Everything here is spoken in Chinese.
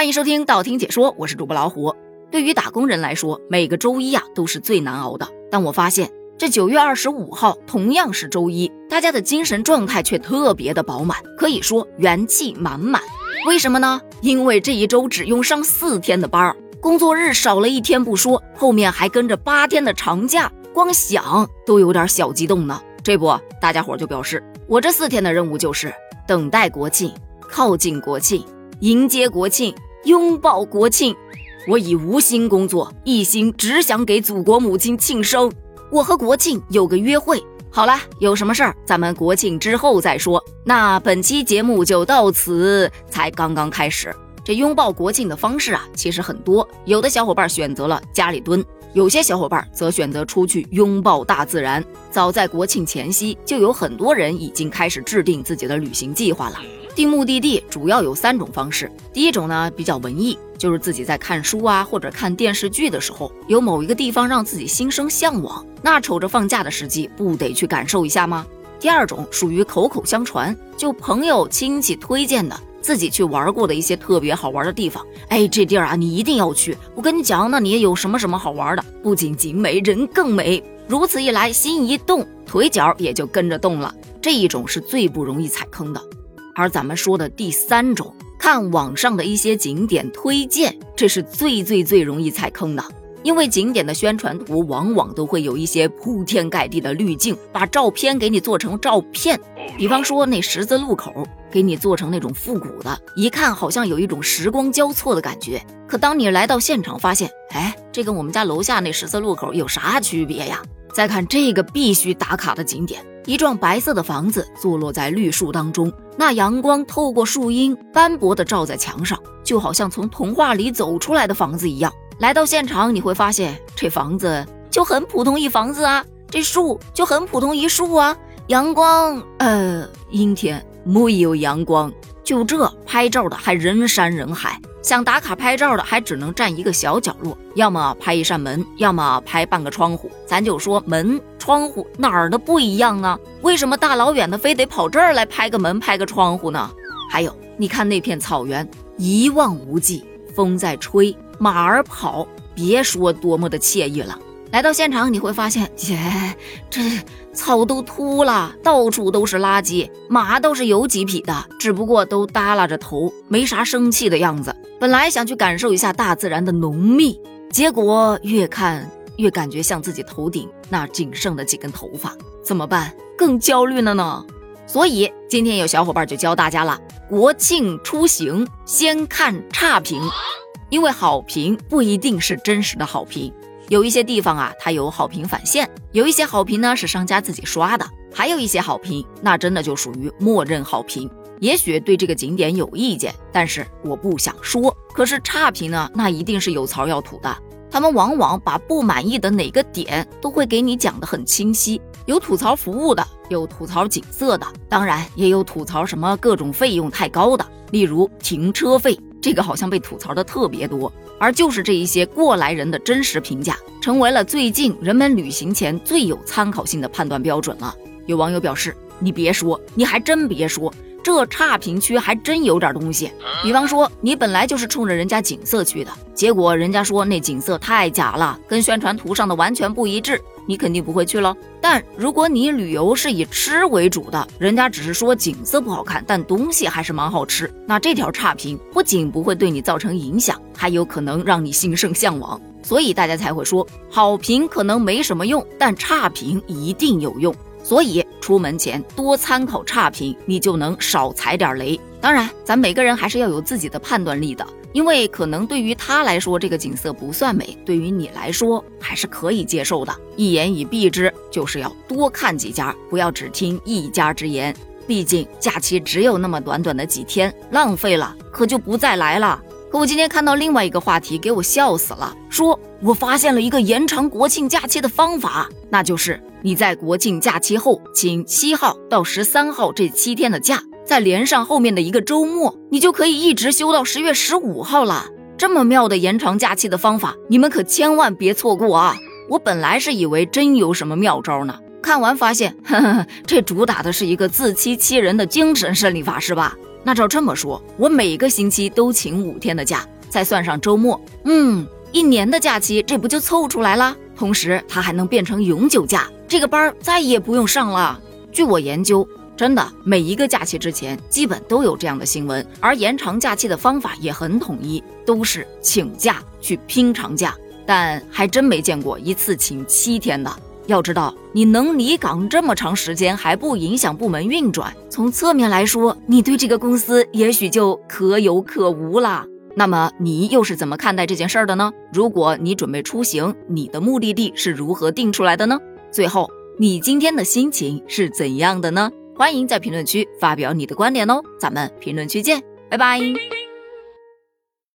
欢迎收听道听解说，我是主播老虎。对于打工人来说，每个周一啊都是最难熬的。但我发现这九月二十五号同样是周一，大家的精神状态却特别的饱满，可以说元气满满。为什么呢？因为这一周只用上四天的班儿，工作日少了一天不说，后面还跟着八天的长假，光想都有点小激动呢。这不，大家伙就表示，我这四天的任务就是等待国庆，靠近国庆。迎接国庆，拥抱国庆，我已无心工作，一心只想给祖国母亲庆生。我和国庆有个约会。好了，有什么事儿咱们国庆之后再说。那本期节目就到此，才刚刚开始。这拥抱国庆的方式啊，其实很多。有的小伙伴选择了家里蹲，有些小伙伴则选择出去拥抱大自然。早在国庆前夕，就有很多人已经开始制定自己的旅行计划了。定目的地主要有三种方式。第一种呢比较文艺，就是自己在看书啊或者看电视剧的时候，有某一个地方让自己心生向往，那瞅着放假的时机，不得去感受一下吗？第二种属于口口相传，就朋友亲戚推荐的，自己去玩过的一些特别好玩的地方。哎，这地儿啊你一定要去，我跟你讲，那里有什么什么好玩的，不仅景美，人更美。如此一来，心一动，腿脚也就跟着动了。这一种是最不容易踩坑的。而咱们说的第三种，看网上的一些景点推荐，这是最最最容易踩坑的。因为景点的宣传图往往都会有一些铺天盖地的滤镜，把照片给你做成照片。比方说那十字路口，给你做成那种复古的，一看好像有一种时光交错的感觉。可当你来到现场，发现，哎，这跟我们家楼下那十字路口有啥区别呀？再看这个必须打卡的景点。一幢白色的房子坐落在绿树当中，那阳光透过树荫斑驳地照在墙上，就好像从童话里走出来的房子一样。来到现场，你会发现这房子就很普通一房子啊，这树就很普通一树啊。阳光，呃，阴天，没有阳光。就这拍照的还人山人海，想打卡拍照的还只能占一个小角落，要么拍一扇门，要么拍半个窗户。咱就说门窗户哪儿的不一样啊？为什么大老远的非得跑这儿来拍个门、拍个窗户呢？还有，你看那片草原一望无际，风在吹，马儿跑，别说多么的惬意了。来到现场，你会发现，姐，这草都秃了，到处都是垃圾，马倒是有几匹的，只不过都耷拉着头，没啥生气的样子。本来想去感受一下大自然的浓密，结果越看越感觉像自己头顶那仅剩的几根头发，怎么办？更焦虑了呢。所以今天有小伙伴就教大家了：国庆出行先看差评，因为好评不一定是真实的好评。有一些地方啊，它有好评返现；有一些好评呢是商家自己刷的；还有一些好评，那真的就属于默认好评。也许对这个景点有意见，但是我不想说。可是差评呢，那一定是有槽要吐的。他们往往把不满意的哪个点都会给你讲得很清晰，有吐槽服务的，有吐槽景色的，当然也有吐槽什么各种费用太高的，例如停车费。这个好像被吐槽的特别多，而就是这一些过来人的真实评价，成为了最近人们旅行前最有参考性的判断标准了。有网友表示：“你别说，你还真别说，这差评区还真有点东西。比方说，你本来就是冲着人家景色去的，结果人家说那景色太假了，跟宣传图上的完全不一致。”你肯定不会去了。但如果你旅游是以吃为主的，人家只是说景色不好看，但东西还是蛮好吃，那这条差评不仅不会对你造成影响，还有可能让你心生向往。所以大家才会说，好评可能没什么用，但差评一定有用。所以出门前多参考差评，你就能少踩点雷。当然，咱每个人还是要有自己的判断力的。因为可能对于他来说这个景色不算美，对于你来说还是可以接受的。一言以蔽之，就是要多看几家，不要只听一家之言。毕竟假期只有那么短短的几天，浪费了可就不再来了。可我今天看到另外一个话题，给我笑死了，说我发现了一个延长国庆假期的方法，那就是你在国庆假期后请七号到十三号这七天的假。再连上后面的一个周末，你就可以一直休到十月十五号了。这么妙的延长假期的方法，你们可千万别错过啊！我本来是以为真有什么妙招呢，看完发现，呵呵这主打的是一个自欺欺人的精神胜利法，是吧？那照这么说，我每个星期都请五天的假，再算上周末，嗯，一年的假期这不就凑出来了？同时，它还能变成永久假，这个班再也不用上了。据我研究，真的每一个假期之前基本都有这样的新闻，而延长假期的方法也很统一，都是请假去拼长假。但还真没见过一次请七天的。要知道，你能离岗这么长时间还不影响部门运转，从侧面来说，你对这个公司也许就可有可无了。那么你又是怎么看待这件事儿的呢？如果你准备出行，你的目的地是如何定出来的呢？最后，你今天的心情是怎样的呢？欢迎在评论区发表你的观点哦，咱们评论区见，拜拜。